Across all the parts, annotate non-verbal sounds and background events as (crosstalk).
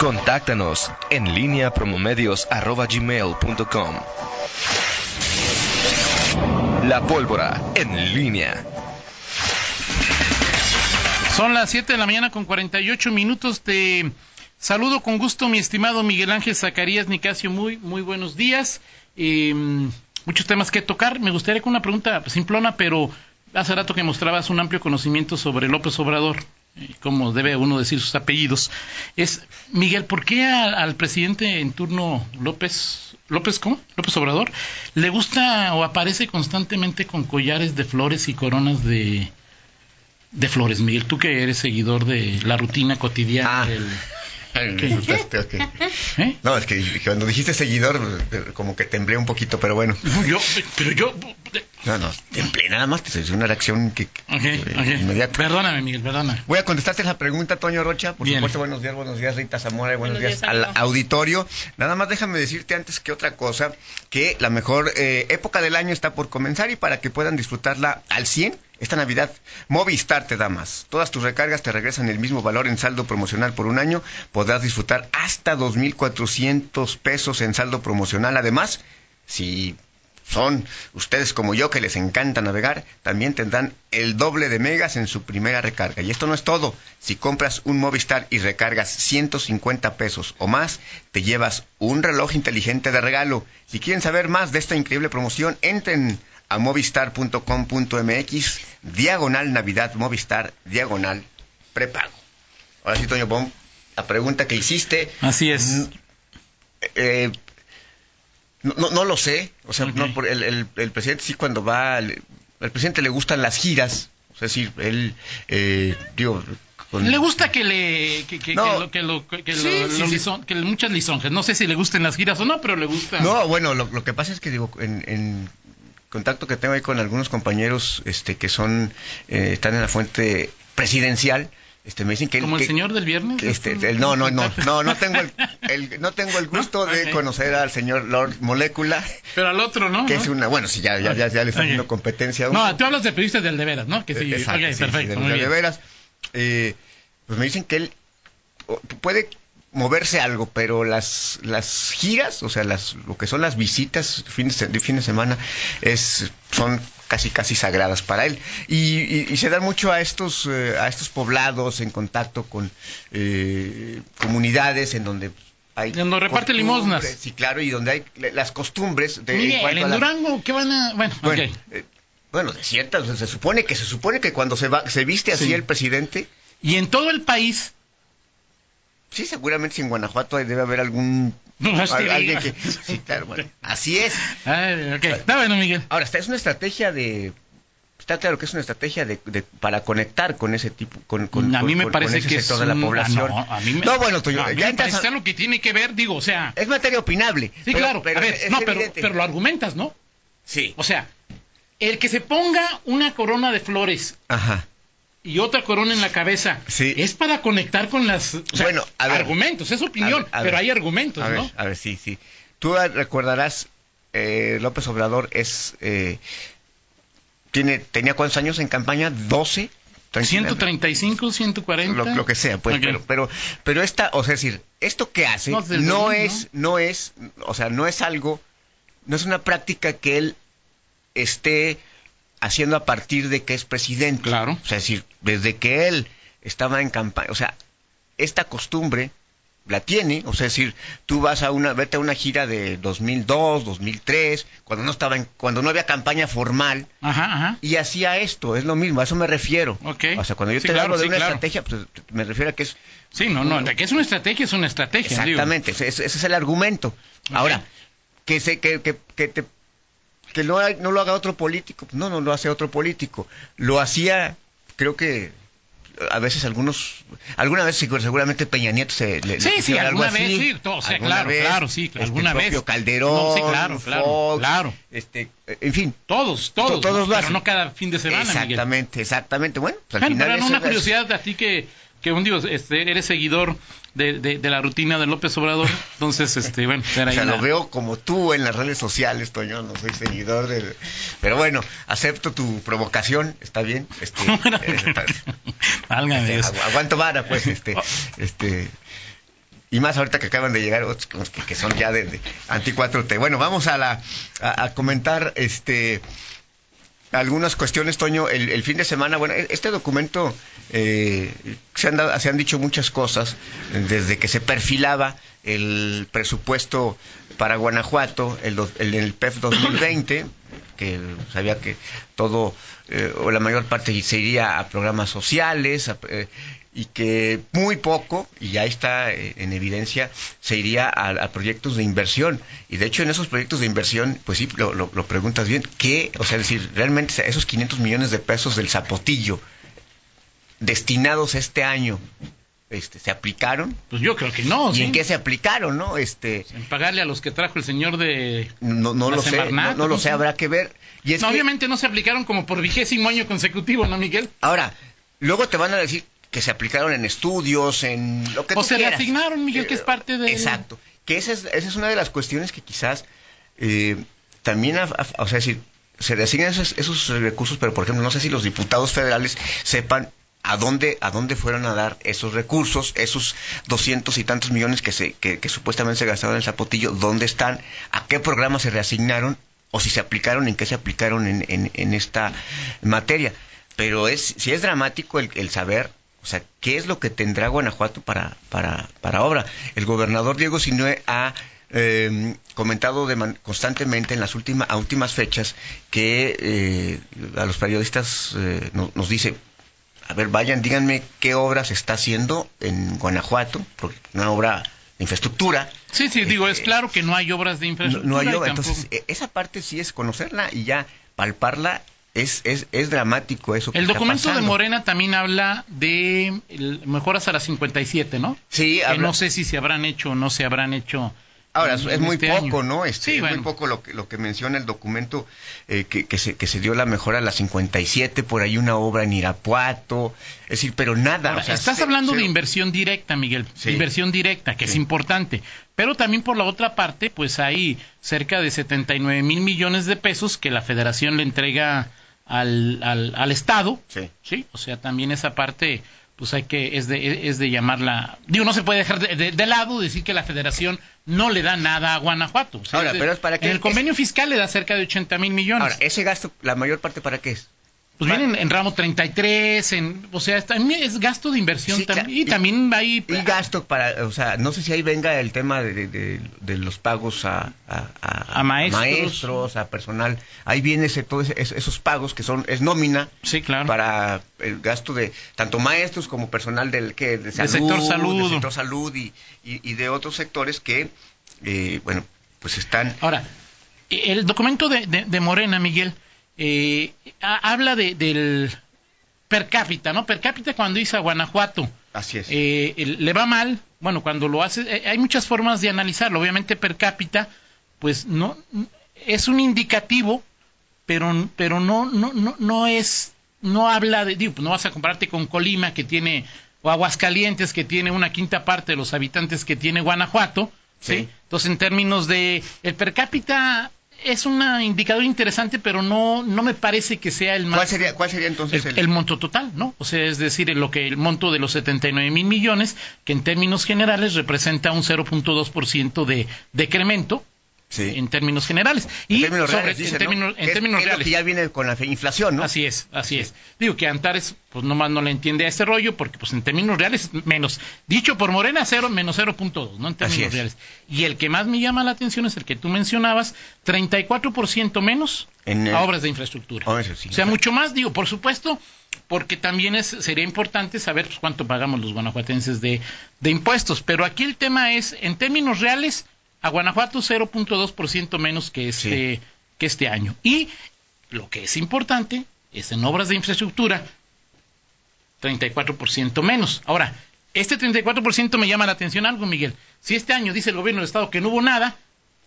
Contáctanos en línea promomedios.com. La pólvora en línea. Son las 7 de la mañana con 48 minutos. Te saludo con gusto, mi estimado Miguel Ángel Zacarías Nicasio. Muy, muy buenos días. Em, muchos temas que tocar. Me gustaría con una pregunta simplona, pero hace rato que mostrabas un amplio conocimiento sobre López Obrador, como debe uno decir sus apellidos. Es, Miguel, ¿por qué al presidente en turno López, López, ¿cómo? López Obrador, le gusta o aparece constantemente con collares de flores y coronas de, de flores, Miguel? Tú que eres seguidor de la rutina cotidiana Ah. del ¿Eh? No, es que cuando dijiste seguidor, como que temblé un poquito, pero bueno. Yo, pero yo. No, no, temblé nada más, te hice una reacción que, okay, que okay. inmediata. Perdóname, Miguel, perdóname. Voy a contestarte la pregunta, Toño Rocha. Por Bien. supuesto, buenos días, buenos días, Rita Zamora, y buenos, Buenos días, días, al auditorio. Nada más déjame decirte antes que otra cosa, que la mejor eh, época del año está por comenzar y para que puedan disfrutarla al 100, esta Navidad, Movistar te da más. Todas tus recargas te regresan el mismo valor en saldo promocional por un año. Podrás disfrutar hasta 2.400 pesos en saldo promocional. Además, si son ustedes como yo que les encanta navegar, también tendrán el doble de megas en su primera recarga. Y esto no es todo. Si compras un Movistar y recargas 150 pesos o más, te llevas un reloj inteligente de regalo. Si quieren saber más de esta increíble promoción, entren a movistar.com.mx, diagonal Navidad Movistar, diagonal prepago. Ahora sí, Toño Bom, la pregunta que hiciste. Así es. Eh, no, no, no, lo sé. O sea, okay. no, el, el, el, presidente sí cuando va... Al, al presidente le gustan las giras. Es decir, él... Eh, digo... Con... Le gusta que le que, que, no. que lo que, lo, que, sí, lo, sí, lo lison, sí. que muchas lisonjas. No sé si le gusten las giras o no, pero le gusta. No, bueno, lo, lo que pasa es que digo en, en contacto que tengo ahí con algunos compañeros este que son eh, están en la fuente presidencial este me dicen que como que, el señor del viernes este, el, no no no no no tengo el, el no tengo el (laughs) gusto ¿No? de conocer al señor Lord Molécula pero al otro no que ¿no? es una bueno si ya ya ya, ya le está haciendo okay. competencia uno. no tú hablas de periodistas del de veras no que sí Exacto, okay, sí, perfecto sí, muy del bien. de veras eh, pues me dicen que él puede moverse algo, pero las las giras, o sea, las lo que son las visitas fines de fin de semana es son casi casi sagradas para él y, y, y se dan mucho a estos eh, a estos poblados en contacto con eh, comunidades en donde hay donde reparte limosnas sí claro y donde hay las costumbres de Mire, en, en la... Durango qué van a bueno, bueno, okay. eh, bueno de ciertas se supone que se supone que cuando se va se viste así Sí. el presidente y en todo el país Sí, seguramente en Guanajuato debe haber algún alguien que sí, claro, bueno, así es. Ay, ok. Está bueno, Miguel. Ahora, esta es una estrategia de está claro que es una estrategia de, de- para conectar con ese tipo con, con a mí me con- parece con que es de la un- población. ah, no, a mí me, No, bueno, Toño, a mí ya me parece a- algo que tiene que ver, digo, o sea, es materia opinable. sí, pero- claro, pero a ver, es no, pero, pero lo argumentas, ¿no? sí. O sea, el que se ponga una corona de flores Ajá. Y otra corona en la cabeza Sí. es para conectar con las o sea, Bueno, a ver. argumentos, es opinión, A ver, a pero hay argumentos, A ¿no? a ver, sí, sí. Tú ah, recordarás eh, López Obrador es eh, tiene tenía cuántos años en campaña? 12. 135, 140. lo, lo que sea, pues, pero, pero, pero esta, o sea, es decir, esto que hace No, no, desde el 2000, es, ¿no? es, o sea, no es algo, no es una práctica que él esté haciendo a partir de que es presidente. Claro. O sea, es decir, desde que él estaba en campaña, o sea, esta costumbre la tiene, o sea, es decir, tú vas a una, vete a una gira de 2002, 2003, cuando no estaba en, cuando no había campaña formal, Ajá, ajá. y hacía esto, es lo mismo, a eso me refiero. Ok. O sea, cuando yo Sí, te claro, hablo de sí, una claro. estrategia, pues me refiero a que es Sí, no, no, de que es una estrategia, es una estrategia. digo. exactamente, ese, ese es el argumento. Ahora, que se que, que, que te que no, hay- no lo haga otro político, no, no lo hace otro político. Lo hacía, creo que a veces algunos, alguna vez seguramente Peña Nieto se le, le Sí, sí, algo alguna vez, así. sí, todo, o sea, claro, vez, claro, sí, este, alguna el vez. propio Calderón, No, sí, claro, claro, Fox, claro. este, en fin, Todos, todos. todos lo Pero hacen. no cada fin de semana, Miguel. exactamente, exactamente. Bueno, pues, al Bueno, final pero eso una curiosidad a ti que, que un dios, este, eres seguidor de, de, de la rutina de López Obrador, entonces, este, bueno, (laughs) era O sea, lo veo como tú en las redes sociales, Toño, no soy seguidor del... Pero bueno, acepto tu provocación, está bien. Este, (laughs) eh, (laughs) Válgame Dios. agu- aguanto vara, pues, este, este... Y más ahorita que acaban de llegar otros que, son ya de, anti 4T. Bueno, vamos a la a, comentar este algunas cuestiones, Toño. El, fin de semana, bueno, este documento eh, se, han se han dicho muchas cosas desde que se perfilaba el presupuesto para Guanajuato, el, el, el PEF 2020 que sabía que todo eh, o la mayor parte se iría a programas sociales eh, y que muy poco, y ya está eh, en evidencia, se iría a, proyectos de inversión. Y de hecho en esos proyectos de inversión, pues sí, lo, lo, preguntas bien, ¿qué? O sea, decir, realmente esos 500 millones de pesos del zapotillo destinados este año este, se aplicaron. Pues yo creo que no. ¿Y en qué se aplicaron, no? Este, en pagarle a los que trajo el señor de. No, no lo sé, no, lo sé, habrá que ver. Y obviamente no se aplicaron como por vigésimo año consecutivo, ¿no, Miguel? Ahora, luego te van a decir que se aplicaron en estudios, en lo que o se le asignaron, Miguel, que es parte de. Exacto. Que esa es, esa es una de las cuestiones que quizás eh, también, o sea, si se le asignan esos, esos recursos, pero por ejemplo, no sé si los diputados federales sepan a dónde, a dónde fueron a dar esos recursos, esos doscientos y tantos millones que, se, que, supuestamente se gastaron en el Zapotillo, dónde están, a qué programas se reasignaron o si se aplicaron, en qué se aplicaron en, en, esta materia. Pero es, si es dramático el, saber, o sea, qué es lo que tendrá Guanajuato para, para, para obra. El gobernador Diego Sinue ha eh, comentado constantemente en las últimas, últimas fechas que eh, a los periodistas eh, nos dice, a ver, vayan, díganme qué obra se está haciendo en Guanajuato, porque una obra de infraestructura. Sí, sí, digo, es eh, claro que no hay obras de infraestructura. No, hay obras, entonces e, esa parte sí es conocerla y ya palparla es, es, es dramático eso. el documento de Morena también habla de mejoras a las 57, ¿no? Sí, que no sé si se habrán hecho o no se habrán hecho Ahora, es muy este poco, ¿no? Este, sí, es muy poco lo que, lo que menciona el documento, eh, que, que, se, que se dio la mejora a las 57, por ahí una obra en Irapuato, es decir, pero nada. estás hablando de inversión directa, Miguel, inversión directa, que es importante, pero también por la otra parte, pues hay cerca de 79 mil millones de pesos que la federación le entrega al, al, al Estado, sí. sí, o sea, también esa parte pues hay que, es de, es de llamarla, digo, no se puede dejar de, de, lado decir que la federación no le da nada a Guanajuato. ahora, pero es para. En el convenio fiscal le da cerca de 80 mil millones. Ahora, ese gasto, la mayor parte para qué es? Pues vienen en ramo 33, en, o sea, también es gasto de inversión también, y, también hay... Y gasto para, o sea, no sé si ahí venga el tema de, de, los pagos a, a, maestros. a personal. Ahí viene ese, todos esos pagos que son, es nómina. Sí, claro. Para el gasto de tanto maestros como personal del, que de salud, sector salud. sector salud y, y, de otros sectores que, eh, bueno, pues están... Ahora, el documento de, de Morena, Miguel, eh, habla de, del per cápita, ¿no? Per cápita cuando dice a Guanajuato. Así es. Eh, le va mal, bueno, cuando lo hace, eh, hay muchas formas de analizarlo. Obviamente per cápita, pues no, es un indicativo, pero, pero no, no, no, no es, no habla de, digo, no vas a compararte con Colima que tiene, o Aguascalientes que tiene una quinta parte de los habitantes que tiene Guanajuato, ¿sí? Entonces, en términos de, el per cápita es un indicador interesante, pero no, no me parece que sea el más. ¿Cuál sería, cuál sería entonces el, el... monto total, ¿no? O sea, es decir, lo que el monto de los 79 mil millones, que en términos generales representa un 0.2% de decremento en términos generales. Y en términos reales, en términos, en términos reales. que ya viene con la inflación, ¿no? Así es, así es. Digo que Antares, pues nomás no le entiende a este rollo, porque pues en términos reales, menos, dicho por Morena, cero, menos 0.2, ¿no? En términos reales. Y el que más me llama la atención es el que tú mencionabas, 34% menos a obras de infraestructura. o sea, mucho más, digo, por supuesto, porque también es, sería importante saber pues, cuánto pagamos los guanajuatenses de, de impuestos. Pero aquí el tema es, en términos reales, a Guanajuato 0.2% menos que este, que este año. Y lo que es importante es en obras de infraestructura 34% menos. Ahora, este 34% me llama la atención algo, Miguel. Si este año dice el gobierno del Estado que no hubo nada,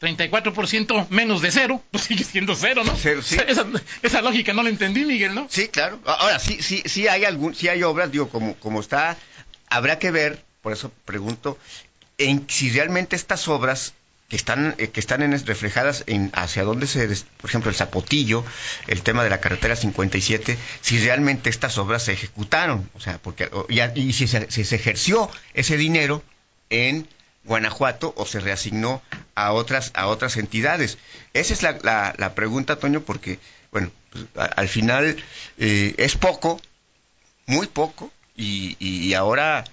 34% menos de cero, (laughs) pues sigue siendo cero, ¿no? Cero, sí. (laughs) esa, lógica no la entendí, Miguel, ¿no? Sí, claro. Ahora, sí, sí, sí hay algún, sí hay obras, digo, como, como está, habrá que ver, por eso pregunto, en si realmente estas obras que están eh, que están en, reflejadas en hacia dónde se por ejemplo el Zapotillo el tema de la carretera 57 si realmente estas obras se ejecutaron o sea porque y, si, se, ejerció ese dinero en Guanajuato o se reasignó a otras a otras entidades. Esa es la, la, pregunta, Toño, porque bueno, pues, al final eh, es poco, muy poco, y, y ahora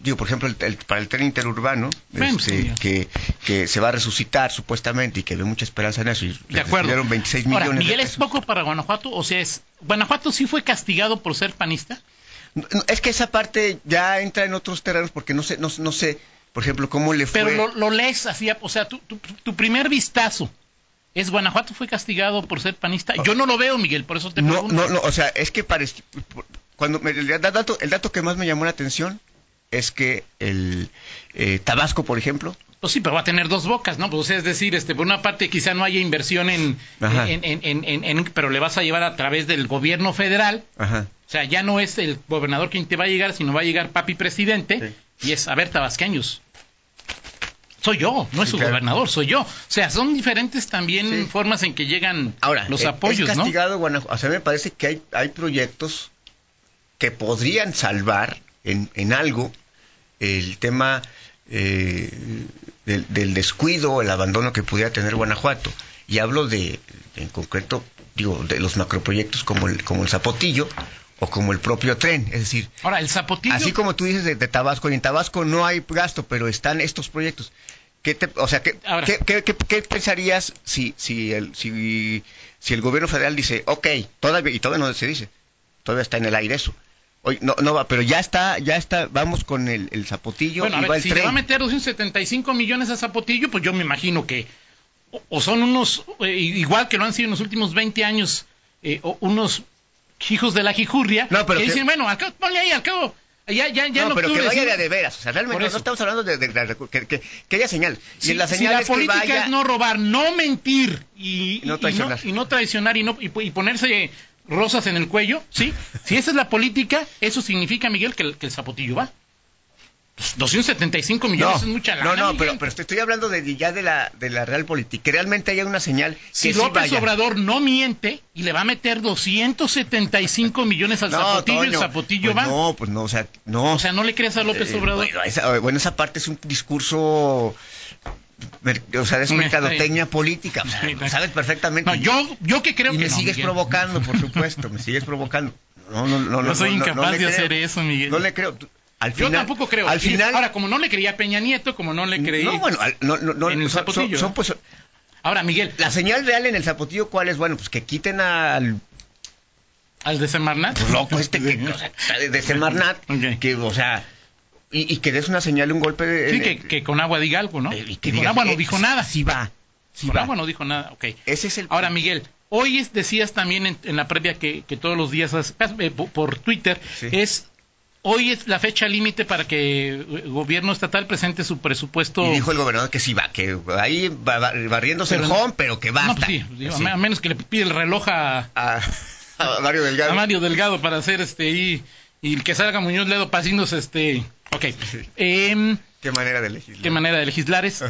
digo, por ejemplo, el, para el tren interurbano, este, que, que se va a resucitar supuestamente y que ve mucha esperanza en eso. Y de acuerdo. 26 millones Miguel, ¿es poco para Guanajuato? O sea, es, ¿Guanajuato sí fue castigado por ser panista? es que esa parte ya entra en otros terrenos porque no sé, no, no sé, por ejemplo, cómo le fue. Pero lo, lees así, o sea, tu, tu, primer vistazo. ¿Es Guanajuato fue castigado por ser panista? Yo no lo veo, Miguel, por eso te pregunto. No, no, o sea, es que parece, cuando el, dato, el dato que más me llamó la atención es que el eh, Tabasco, por ejemplo, pues sí, pero va a tener dos bocas, ¿no? Pues es decir, este, por una parte quizá no haya inversión en, en, pero le vas a llevar a través del gobierno federal. Ajá. O sea, ya no es el gobernador quien te va a llegar, sino va a llegar papi presidente y es, a ver, tabasqueños. Soy yo, no es su gobernador, soy yo. O sea, son diferentes también formas en que llegan los apoyos, es castigado, Guanajuato. O sea, me parece que hay, hay proyectos que podrían salvar en, en algo el tema eh, del, descuido, el abandono que pudiera tener Guanajuato. Y hablo de, en concreto, digo, de los macroproyectos como el, como el Zapotillo o como el propio tren. Es decir, ahora el Zapotillo. Así como tú dices de, Tabasco, y en Tabasco no hay gasto, pero están estos proyectos. ¿Qué te, o sea, ¿qué, ¿qué, pensarías si, si, el, si, si el gobierno federal dice, ok, todavía, y todavía no se dice, todavía está en el aire eso, no, no va, pero ya está, ya está, vamos con el, Zapotillo. Bueno, a ver, si le va a meter 275 millones a Zapotillo, pues yo me imagino que o, son unos, eh, igual que lo han sido en los últimos 20 años, eh, unos hijos de la jijurria, no, pero que, dicen, bueno, acá, ponle ahí, al cabo, ya, ya, ya no, pero que vaya de, veras. O sea, realmente no estamos hablando de, que, que, haya señal. Si, la señal política es no robar, no mentir y, no traicionar y no, traicionar y, no, y, ponerse rosas en el cuello, ¿sí? Si esa es la política, eso significa, Miguel, que el, que el zapotillo va. 275 pues, millones es mucha lana. No, no, pero, pero estoy hablando de ya de la, de la real política. Que realmente haya una señal que si López Obrador no miente y le va a meter 275 millones al zapotillo, el zapotillo pues va. No, pues no, o sea, no. O sea, no le crees a López eh, Obrador. bueno, esa, bueno, esa parte es un discurso o sea, es mercadotecnia política, (laughs) sabes perfectamente. No, yo, yo que creo y que me sigues provocando, por (laughs) supuesto, me sigues provocando. No, no, no, no soy incapaz de hacer eso, Miguel. No le creo. Al final, yo tampoco creo. Al final, ahora, como no le creía a Peña Nieto, como no le creí. No, bueno, no, no, en el zapotillo. Son, pues, ahora, Miguel. La señal real en el zapotillo, ¿cuál es? Bueno, pues que quiten al ¿Al de Semarnat? Pues loco este que, o sea, de Semarnat, (laughs) que, o sea, y, que des una señal, un golpe de... Sí, que, con agua diga algo, ¿no? y que con agua no dijo nada. Sí va. Sí con agua no dijo nada, ok. Ese es el... Ahora, Miguel, hoy decías también en, la previa que, todos los días eh, por, Twitter, es... Hoy es la fecha límite para que el gobierno estatal presente su presupuesto. Y dijo el gobernador que sí va, que ahí va, barriéndose el home, pero que va. No, pues sí, a menos que le pide el reloj a, a, Mario Delgado. A Mario Delgado para hacer este y, y que salga Muñoz Ledo pasinos este Ok. Em, ¿Qué manera de legislar? ¿Qué manera de legislar es?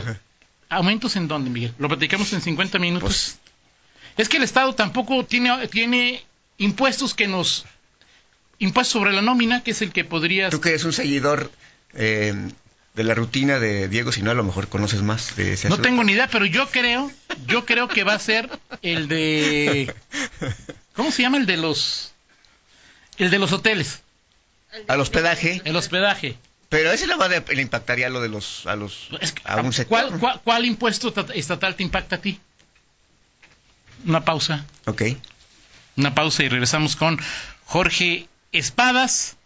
¿Aumentos en dónde, Miguel? Lo platicamos en 50 minutos. Pues, es que el Estado tampoco tiene, tiene impuestos que nos... Impuestos sobre la nómina, que es el que podrías... Tú que eres un seguidor eh, de la rutina de Diego, si no a lo mejor conoces más de ese No tengo ni idea, pero yo creo, yo creo que va a ser el de... (laughs) ¿Cómo se llama el de los... El de los hoteles? Al hospedaje. El hospedaje. Pero ese le impactaría a lo de los a los a un sector. ¿cuál, impuesto estatal te impacta a ti? Una pausa. Ok. Una pausa y regresamos con Jorge Espadas,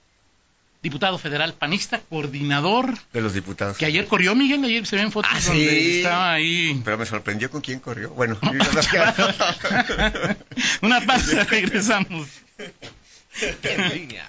diputado federal panista, coordinador de los diputados. Que ayer corrió Miguel, ayer se ven fotos ah, donde estaba ahí. Pero me sorprendió con quién corrió. Bueno, (laughs) una pausa, (laughs) regresamos. En línea